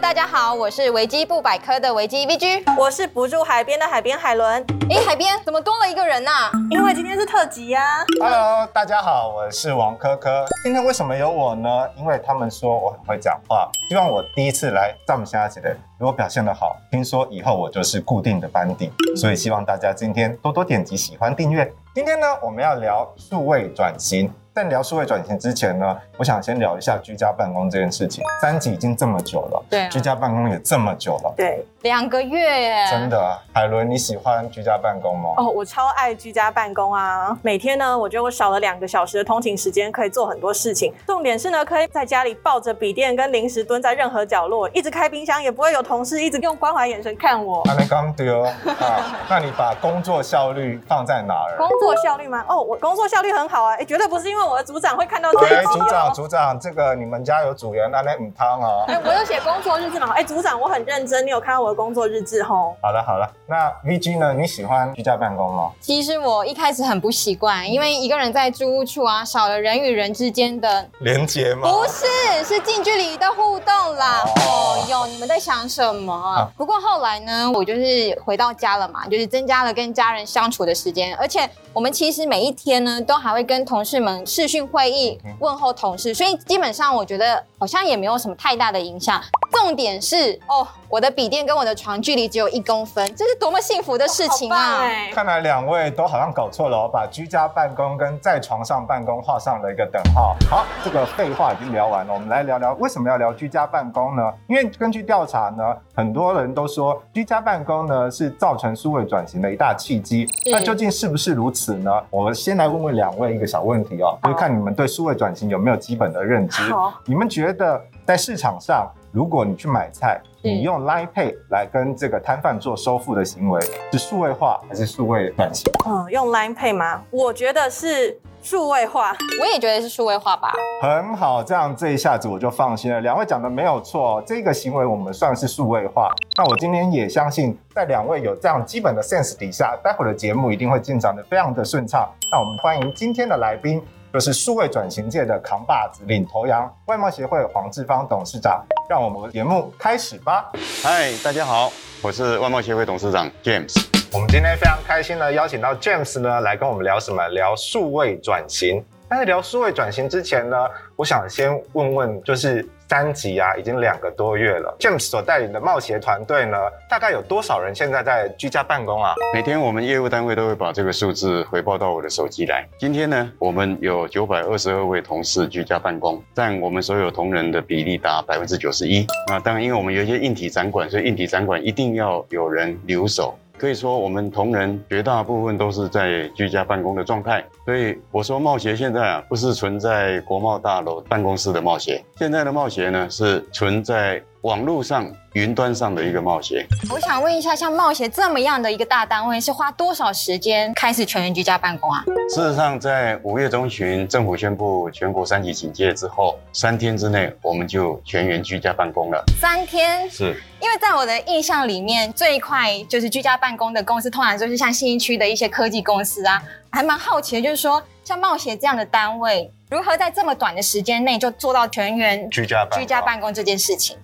大家好，我是维基不百科的维基 VG，我是不住海边的海边海伦。哎，海边怎么多了一个人呐、啊？因为今天是特辑呀、啊。Hello，大家好，我是王科科。今天为什么有我呢？因为他们说我很会讲话，希望我第一次来这么下子的，如果表现得好，听说以后我就是固定的班底，所以希望大家今天多多点击喜欢订阅。今天呢，我们要聊数位转型。在聊数位转型之前呢，我想先聊一下居家办公这件事情。三级已经这么久了，对、啊，居家办公也这么久了，对，两个月耶。真的，海伦，你喜欢居家办公吗？哦，我超爱居家办公啊！每天呢，我觉得我少了两个小时的通勤时间，可以做很多事情。重点是呢，可以在家里抱着笔电跟零食蹲在任何角落，一直开冰箱，也不会有同事一直用关怀眼神看我。还没刚丢啊？那你把工作效率放在哪儿？工作效率吗？哦，我工作效率很好啊！哎，绝对不是因为我的组长会看到这些。哎，组长，组长，这个你们家有组员那那母汤哦？哎，我有写工作日志嘛？哎，组长，我很认真，你有看到我的工作日志吼？好了好了，那 VG 呢？你喜欢居家办公吗？其实我一开始很不习惯，因为一个人在租屋处啊，少了人与人之间的连接吗？不是，是近距离的互动啦。们在想什么？啊、不过后来呢，我就是回到家了嘛，就是增加了跟家人相处的时间，而且我们其实每一天呢，都还会跟同事们视讯会议。问候同事，所以基本上我觉得好像也没有什么太大的影响。重点是哦，我的笔电跟我的床距离只有一公分，这是多么幸福的事情啊！哦、看来两位都好像搞错了，我把居家办公跟在床上办公画上了一个等号。好，这个废话已经聊完了，我们来聊聊为什么要聊居家办公呢？因为根据调查呢，很多人都说居家办公呢是造成数位转型的一大契机。那究竟是不是如此呢？我们先来问问两位一个小问题哦，就是看你们对数位转型有没有基本的认知？好，你们觉得在市场上，如果你去买菜，你用 Line Pay 来跟这个摊贩做收付的行为，是数位化还是数位转型？嗯，用 Line Pay 吗？我觉得是数位化。我也觉得是数位化吧。很好，这样这一下子我就放心了。两位讲的没有错，这个行为我们算是数位化。那我今天也相信，在两位有这样基本的 sense 底下，待会儿的节目一定会进展的非常的顺畅。那我们欢迎今天的来宾。就是数位转型界的扛把子、领头羊，外贸协会黄志芳董事长。让我们节目开始吧。嗨，大家好，我是外贸协会董事长 James。我们今天非常开心呢邀请到 James 呢，来跟我们聊什么？聊数位转型。但是聊数位转型之前呢，我想先问问，就是。三级啊，已经两个多月了。James 所带领的冒险团队呢，大概有多少人现在在居家办公啊？每天我们业务单位都会把这个数字回报到我的手机来。今天呢，我们有九百二十二位同事居家办公，占我们所有同仁的比例达百分之九十一。那当然，因为我们有一些硬体展馆，所以硬体展馆一定要有人留守。可以说，我们同仁绝大部分都是在居家办公的状态。所以我说，冒险现在啊，不是存在国贸大楼办公室的冒险，现在的冒险呢，是存在网络上、云端上的一个冒险。我想问一下，像冒险这么样的一个大单位，是花多少时间开始全员居家办公啊？事实上，在五月中旬政府宣布全国三级警戒之后，三天之内我们就全员居家办公了。三天？是。因为在我的印象里面，最快就是居家办公的公司，通常就是像信义区的一些科技公司啊。还蛮好奇的，就是说，像冒险这样的单位，如何在这么短的时间内就做到全员居家居家办公这件事情？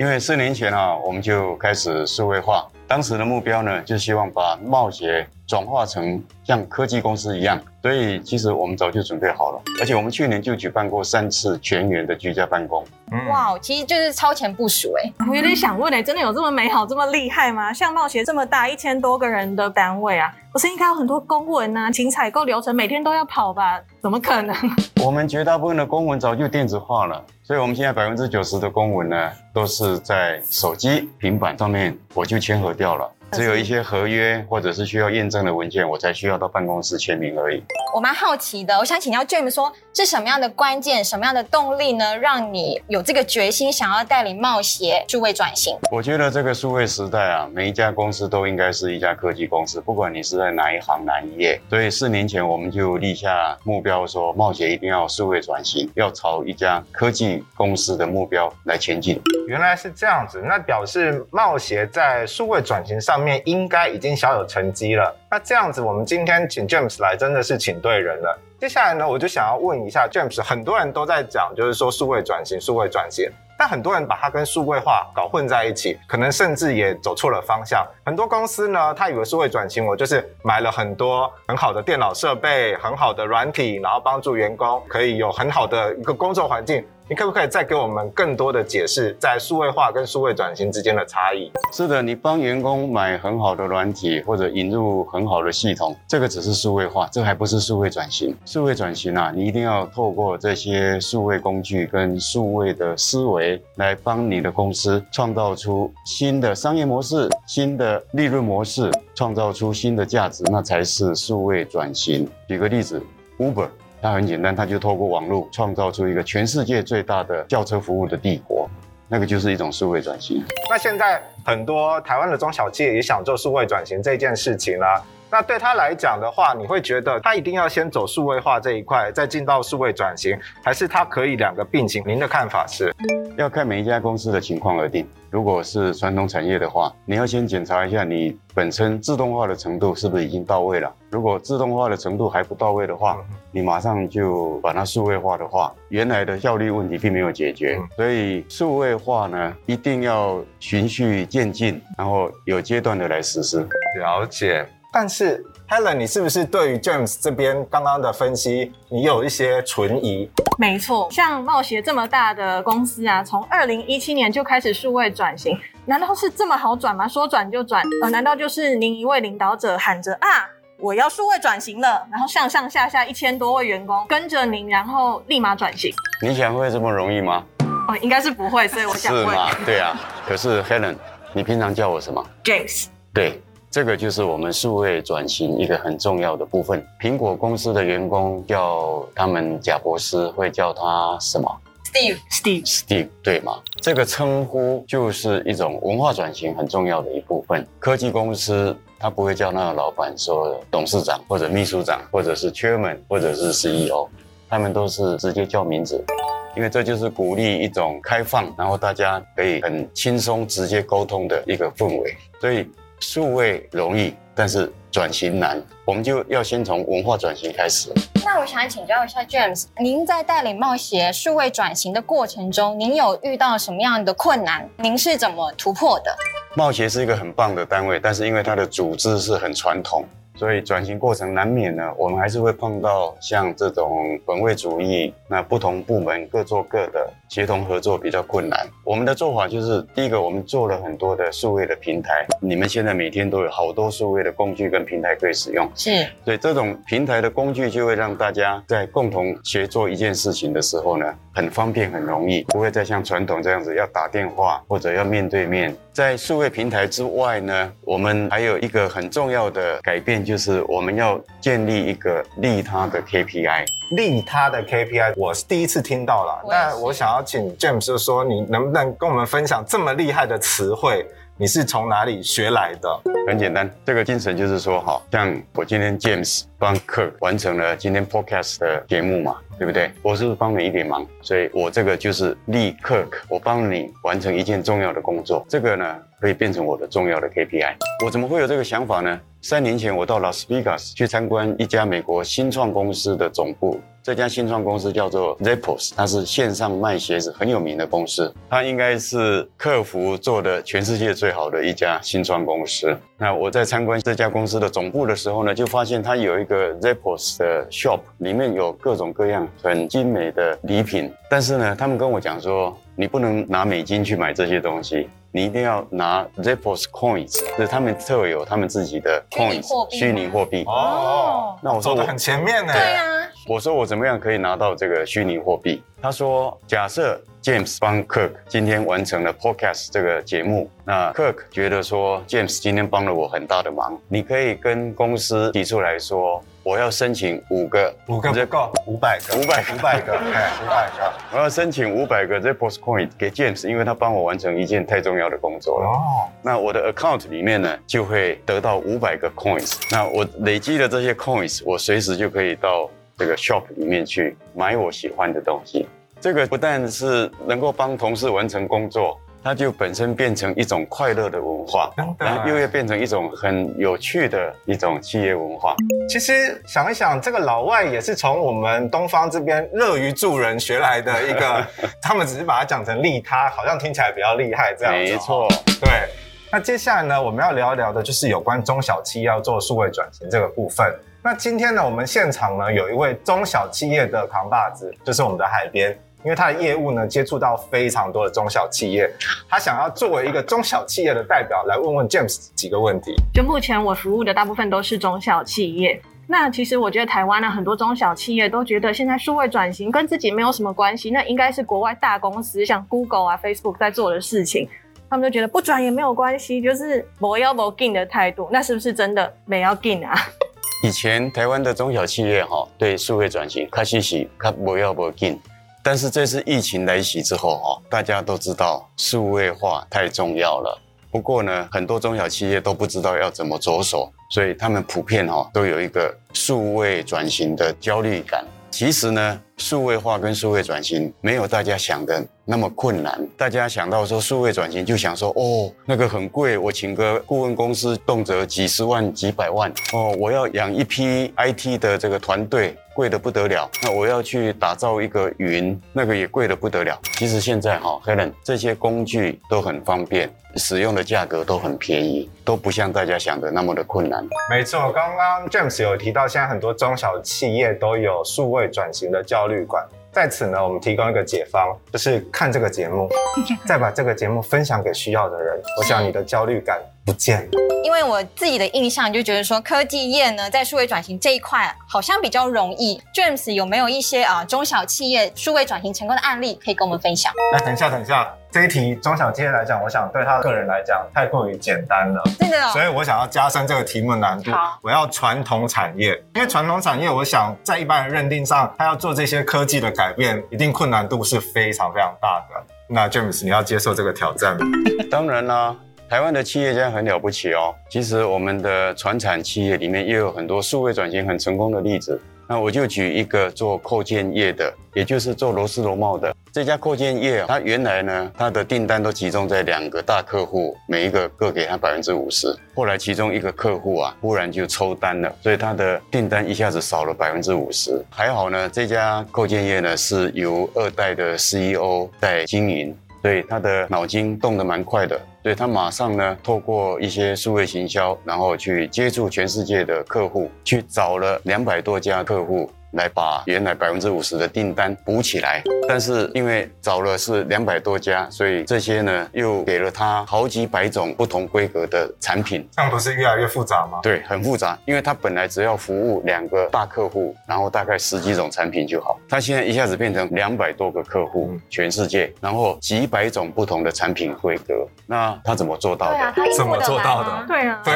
因为四年前啊，我们就开始数位化，当时的目标呢，就希望把贸协转化成像科技公司一样。所以其实我们早就准备好了，而且我们去年就举办过三次全员的居家办公。哇，其实就是超前部署哎。我有点想问哎，真的有这么美好、这么厉害吗？像冒险这么大，一千多个人的单位啊，不是应该有很多公文啊、请采购流程，每天都要跑吧？怎么可能？我们绝大部分的公文早就电子化了，所以我们现在百分之九十的公文呢，都是在手机、平板上面我就签合掉了。只有一些合约或者是需要验证的文件，我才需要到办公室签名而已。我蛮好奇的，我想请教 James 说，是什么样的关键、什么样的动力呢，让你有这个决心想要带领冒协数位转型？我觉得这个数位时代啊，每一家公司都应该是一家科技公司，不管你是在哪一行哪一业。所以四年前我们就立下目标，说贸协一定要数位转型，要朝一家科技公司的目标来前进。原来是这样子，那表示冒协在数位转型上面应该已经小有成绩了。那这样子，我们今天请 James 来，真的是请对人了。接下来呢，我就想要问一下 James，很多人都在讲，就是说数位转型，数位转型。但很多人把它跟数位化搞混在一起，可能甚至也走错了方向。很多公司呢，他以为数位转型，我就是买了很多很好的电脑设备、很好的软体，然后帮助员工可以有很好的一个工作环境。你可不可以再给我们更多的解释，在数位化跟数位转型之间的差异？是的，你帮员工买很好的软体或者引入很好的系统，这个只是数位化，这还不是数位转型。数位转型啊，你一定要透过这些数位工具跟数位的思维，来帮你的公司创造出新的商业模式、新的利润模式，创造出新的价值，那才是数位转型。举个例子，Uber。它很简单，它就透过网络创造出一个全世界最大的轿车服务的帝国，那个就是一种数位转型。那现在很多台湾的中小企业也想做数位转型这件事情呢。那对他来讲的话，你会觉得他一定要先走数位化这一块，再进到数位转型，还是他可以两个并行？您的看法是？要看每一家公司的情况而定。如果是传统产业的话，你要先检查一下你本身自动化的程度是不是已经到位了。如果自动化的程度还不到位的话，你马上就把它数位化的话，原来的效率问题并没有解决。所以数位化呢，一定要循序渐进，然后有阶段的来实施。了解。但是 Helen，你是不是对于 James 这边刚刚的分析，你有一些存疑？没错，像冒险这么大的公司啊，从二零一七年就开始数位转型，难道是这么好转吗？说转就转？呃，难道就是您一位领导者喊着啊，我要数位转型了，然后上上下下一千多位员工跟着您，然后立马转型？你想会这么容易吗？哦，应该是不会，所以我想问。是吗？对啊。可是 Helen，你平常叫我什么？James。对。这个就是我们数位转型一个很重要的部分。苹果公司的员工叫他们贾博士，会叫他什么？Steve，Steve，Steve，对吗？这个称呼就是一种文化转型很重要的一部分。科技公司他不会叫那个老板说董事长或者秘书长，或者是 Chairman，或者是 CEO，他们都是直接叫名字，因为这就是鼓励一种开放，然后大家可以很轻松直接沟通的一个氛围，所以。数位容易，但是转型难，我们就要先从文化转型开始。那我想请教一下 James，您在带领冒险数位转型的过程中，您有遇到什么样的困难？您是怎么突破的？冒协是一个很棒的单位，但是因为它的组织是很传统。所以转型过程难免呢，我们还是会碰到像这种本位主义，那不同部门各做各的，协同合作比较困难。我们的做法就是，第一个，我们做了很多的数位的平台，你们现在每天都有好多数位的工具跟平台可以使用。是，所以这种平台的工具就会让大家在共同协作一件事情的时候呢，很方便很容易，不会再像传统这样子要打电话或者要面对面。在数位平台之外呢，我们还有一个很重要的改变。就是我们要建立一个利他的 KPI，利他的 KPI，我是第一次听到了。那我想要请 James 说，你能不能跟我们分享这么厉害的词汇？你是从哪里学来的？很简单，这个精神就是说，好像我今天 James 帮 Kirk 完成了今天 Podcast 的节目嘛，对不对？我是不是帮你一点忙？所以我这个就是利 Kirk，我帮你完成一件重要的工作，这个呢可以变成我的重要的 KPI。我怎么会有这个想法呢？三年前我到拉斯维加斯去参观一家美国新创公司的总部。这家新创公司叫做 Zappos，它是线上卖鞋子很有名的公司，它应该是客服做的全世界最好的一家新创公司。那我在参观这家公司的总部的时候呢，就发现它有一个 Zappos 的 shop，里面有各种各样很精美的礼品。但是呢，他们跟我讲说，你不能拿美金去买这些东西，你一定要拿 zippo's Coins，就是他们特有他们自己的 Coins 虚拟货币。哦，那我说我很前面呢。对啊。我说我怎么样可以拿到这个虚拟货币？他说，假设 James 帮 Kirk 今天完成了 Podcast 这个节目，那 Kirk 觉得说 James 今天帮了我很大的忙，你可以跟公司提出来说，我要申请五个，五个不够，五百个，五百五百个，哎，五百个，我要申请五百个 Zeppos Coin 给 James，因为他帮我完成一件太重要的工作了。哦，那我的 account 里面呢，就会得到五百个 coins。那我累积的这些 coins，我随时就可以到这个 shop 里面去买我喜欢的东西。这个不但是能够帮同事完成工作，它就本身变成一种快乐的文化，然后又会变成一种很有趣的一种企业文化。其实想一想，这个老外也是从我们东方这边乐于助人学来的一个，他们只是把它讲成利他，好像听起来比较厉害这样。没错，对。那接下来呢，我们要聊一聊的就是有关中小企业要做数位转型这个部分。那今天呢，我们现场呢有一位中小企业的扛把子，就是我们的海边。因为他的业务呢，接触到非常多的中小企业，他想要作为一个中小企业的代表来问问 James 几个问题。就目前我服务的大部分都是中小企业，那其实我觉得台湾呢，很多中小企业都觉得现在数位转型跟自己没有什么关系，那应该是国外大公司像 Google 啊、Facebook 在做的事情，他们就觉得不转也没有关系，就是不要不紧的态度。那是不是真的没要紧啊？以前台湾的中小企业哈，对数位转型开始是看不要不紧。但是这次疫情来袭之后，哈，大家都知道数位化太重要了。不过呢，很多中小企业都不知道要怎么着手，所以他们普遍哈都有一个数位转型的焦虑感。其实呢，数位化跟数位转型没有大家想的那么困难。大家想到说数位转型，就想说哦，那个很贵，我请个顾问公司，动辄几十万、几百万哦，我要养一批 IT 的这个团队。贵的不得了，那我要去打造一个云，那个也贵的不得了。其实现在哈，Helen 这些工具都很方便，使用的价格都很便宜，都不像大家想的那么的困难。没错，刚刚 James 有提到，现在很多中小企业都有数位转型的教虑感。在此呢，我们提供一个解方，就是看这个节目，再把这个节目分享给需要的人。我想你的焦虑感不见。因为我自己的印象就觉得说，科技业呢在数位转型这一块好像比较容易。James 有没有一些啊中小企业数位转型成功的案例可以跟我们分享？那，等一下，等一下，这一题中小企业来讲，我想对他个人来讲太过于简单了。真的哦。所以我想要加深这个题目的难度。好，我要传统产业，因为传统产业，我想在一般人认定上，他要做这些科技的改变，一定困难度是非常非常大的。那 James，你要接受这个挑战吗？当然啦。台湾的企业家很了不起哦。其实我们的传产企业里面也有很多数位转型很成功的例子。那我就举一个做扣件业的，也就是做螺丝螺帽的这家扣件业，它原来呢，它的订单都集中在两个大客户，每一个各给他百分之五十。后来其中一个客户啊，忽然就抽单了，所以他的订单一下子少了百分之五十。还好呢，这家扣件业呢是由二代的 CEO 在经营。对他的脑筋动得蛮快的，对他马上呢，透过一些数位行销，然后去接触全世界的客户，去找了两百多家客户。来把原来百分之五十的订单补起来，但是因为找了是两百多家，所以这些呢又给了他好几百种不同规格的产品，这样不是越来越复杂吗？对，很复杂，因为他本来只要服务两个大客户，然后大概十几种产品就好，他现在一下子变成两百多个客户，全世界，然后几百种不同的产品规格，那他怎么做到的？啊、怎么做到的？对啊，对，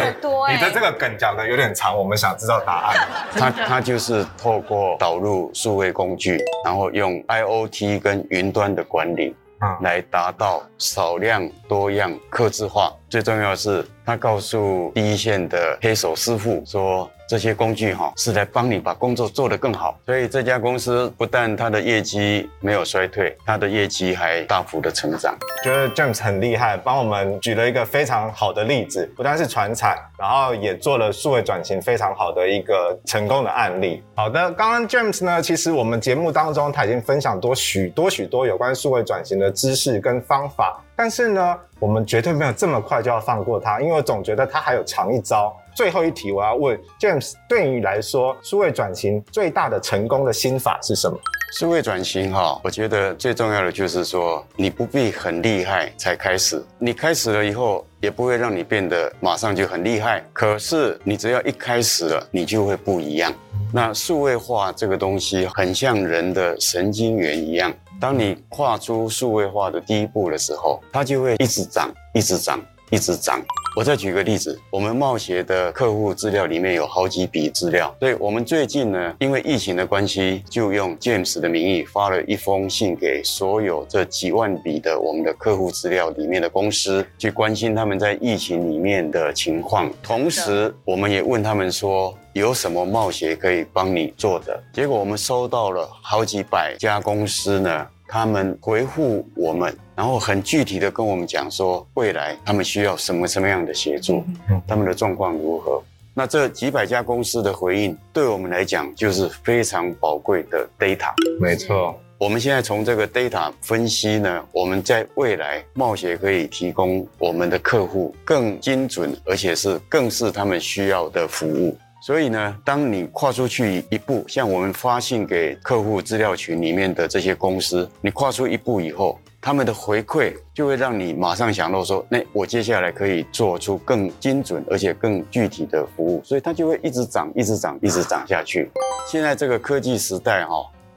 你的这个梗讲的有点长，我们想知道答案。他他就是透过。导入数位工具，然后用 IoT 跟云端的管理，来达到少量多样、客制化。最重要的是，他告诉第一线的黑手师傅说。这些工具哈是来帮你把工作做得更好，所以这家公司不但它的业绩没有衰退，它的业绩还大幅的成长。觉得 James 很厉害，帮我们举了一个非常好的例子，不但是传产，然后也做了数位转型非常好的一个成功的案例。好的，刚刚 James 呢，其实我们节目当中他已经分享多许多许多有关数位转型的知识跟方法，但是呢，我们绝对没有这么快就要放过他，因为我总觉得他还有长一招。最后一题，我要问 James，对你来说，数位转型最大的成功的心法是什么？数位转型哈，我觉得最重要的就是说，你不必很厉害才开始，你开始了以后，也不会让你变得马上就很厉害。可是你只要一开始了，你就会不一样。那数位化这个东西，很像人的神经元一样，当你跨出数位化的第一步的时候，它就会一直涨，一直涨。一直涨。我再举个例子，我们贸协的客户资料里面有好几笔资料，所以我们最近呢，因为疫情的关系，就用 James 的名义发了一封信给所有这几万笔的我们的客户资料里面的公司，去关心他们在疫情里面的情况。同时，我们也问他们说，有什么贸协可以帮你做的？结果我们收到了好几百家公司呢。他们回复我们，然后很具体的跟我们讲说，未来他们需要什么什么样的协助，他们的状况如何。那这几百家公司的回应，对我们来讲就是非常宝贵的 data。没错，我们现在从这个 data 分析呢，我们在未来冒险可以提供我们的客户更精准，而且是更是他们需要的服务。所以呢，当你跨出去一步，像我们发信给客户资料群里面的这些公司，你跨出一步以后，他们的回馈就会让你马上想到说，那我接下来可以做出更精准而且更具体的服务，所以它就会一直涨，一直涨，一直涨下去。现在这个科技时代，哈。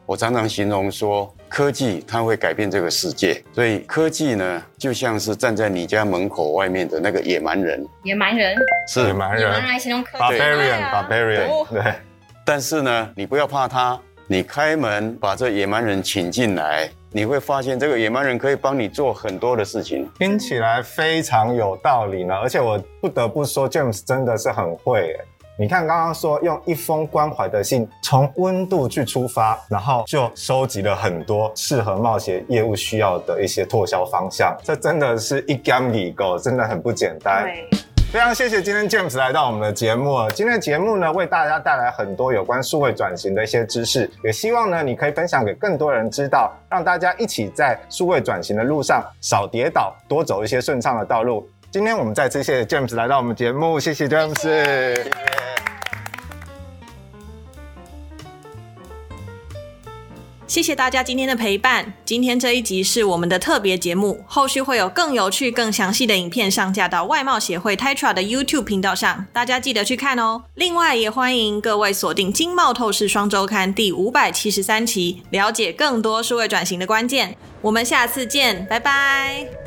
我常常形容说，科技它会改变这个世界，所以科技呢，就像是站在你家门口外面的那个野蛮人。野蛮人是野蛮人，野蛮人来形容科技。Barbarian，Barbarian，对。但是呢，你不要怕他，你开门把这野蛮人请进来，你会发现这个野蛮人可以帮你做很多的事情。听起来非常有道理呢，而且我不得不说，James 真的是很会诶。你看，刚刚说用一封关怀的信，从温度去出发，然后就收集了很多适合冒险业务需要的一些拓销方向，这真的是一竿子够，真的很不简单。对，非常谢谢今天 James 来到我们的节目。今天的节目呢，为大家带来很多有关数位转型的一些知识，也希望呢，你可以分享给更多人知道，让大家一起在数位转型的路上少跌倒，多走一些顺畅的道路。今天我们再次谢谢 James 来到我们节目，谢谢 James。谢谢谢谢大家今天的陪伴。今天这一集是我们的特别节目，后续会有更有趣、更详细的影片上架到外贸协会 Tetra 的 YouTube 频道上，大家记得去看哦。另外，也欢迎各位锁定《经贸透视双周刊》第五百七十三期，了解更多数位转型的关键。我们下次见，拜拜。